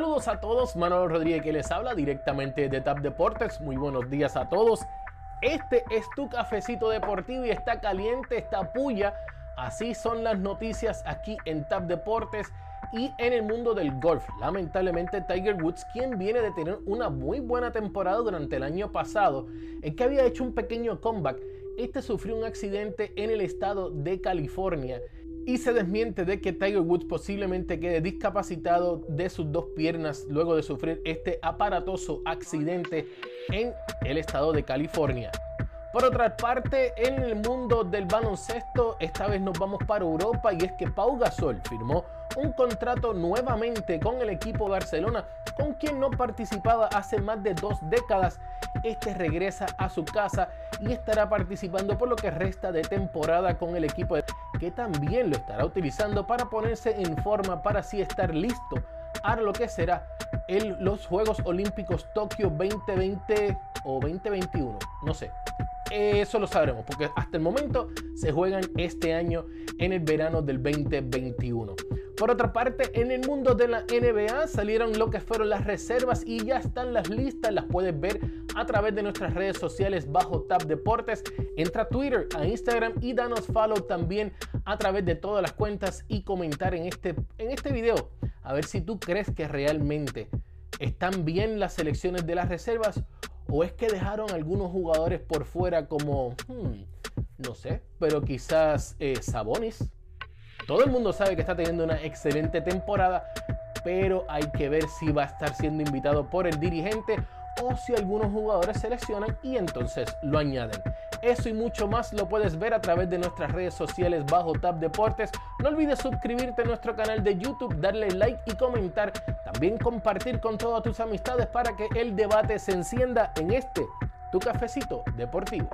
Saludos a todos, Manuel Rodríguez que les habla directamente de TAP Deportes. Muy buenos días a todos. Este es tu cafecito deportivo y está caliente, está puya. Así son las noticias aquí en TAP Deportes y en el mundo del golf. Lamentablemente Tiger Woods, quien viene de tener una muy buena temporada durante el año pasado, en que había hecho un pequeño comeback, este sufrió un accidente en el estado de California y se desmiente de que Tiger Woods posiblemente quede discapacitado de sus dos piernas luego de sufrir este aparatoso accidente en el estado de California. Por otra parte, en el mundo del baloncesto, esta vez nos vamos para Europa y es que Pau Gasol firmó un contrato nuevamente con el equipo Barcelona, con quien no participaba hace más de dos décadas. Este regresa a su casa y estará participando por lo que resta de temporada con el equipo que también lo estará utilizando para ponerse en forma para así estar listo a lo que será los Juegos Olímpicos Tokio 2020 o 2021, no sé. Eso lo sabremos porque hasta el momento se juegan este año en el verano del 2021. Por otra parte, en el mundo de la NBA salieron lo que fueron las reservas y ya están las listas, las puedes ver a través de nuestras redes sociales bajo Tab Deportes. Entra a Twitter, a Instagram y danos follow también a través de todas las cuentas y comentar en este, en este video a ver si tú crees que realmente están bien las selecciones de las reservas ¿O es que dejaron algunos jugadores por fuera como, hmm, no sé, pero quizás eh, Sabonis? Todo el mundo sabe que está teniendo una excelente temporada, pero hay que ver si va a estar siendo invitado por el dirigente o si algunos jugadores seleccionan y entonces lo añaden. Eso y mucho más lo puedes ver a través de nuestras redes sociales bajo Tab Deportes. No olvides suscribirte a nuestro canal de YouTube, darle like y comentar. También compartir con todas tus amistades para que el debate se encienda en este, tu cafecito deportivo.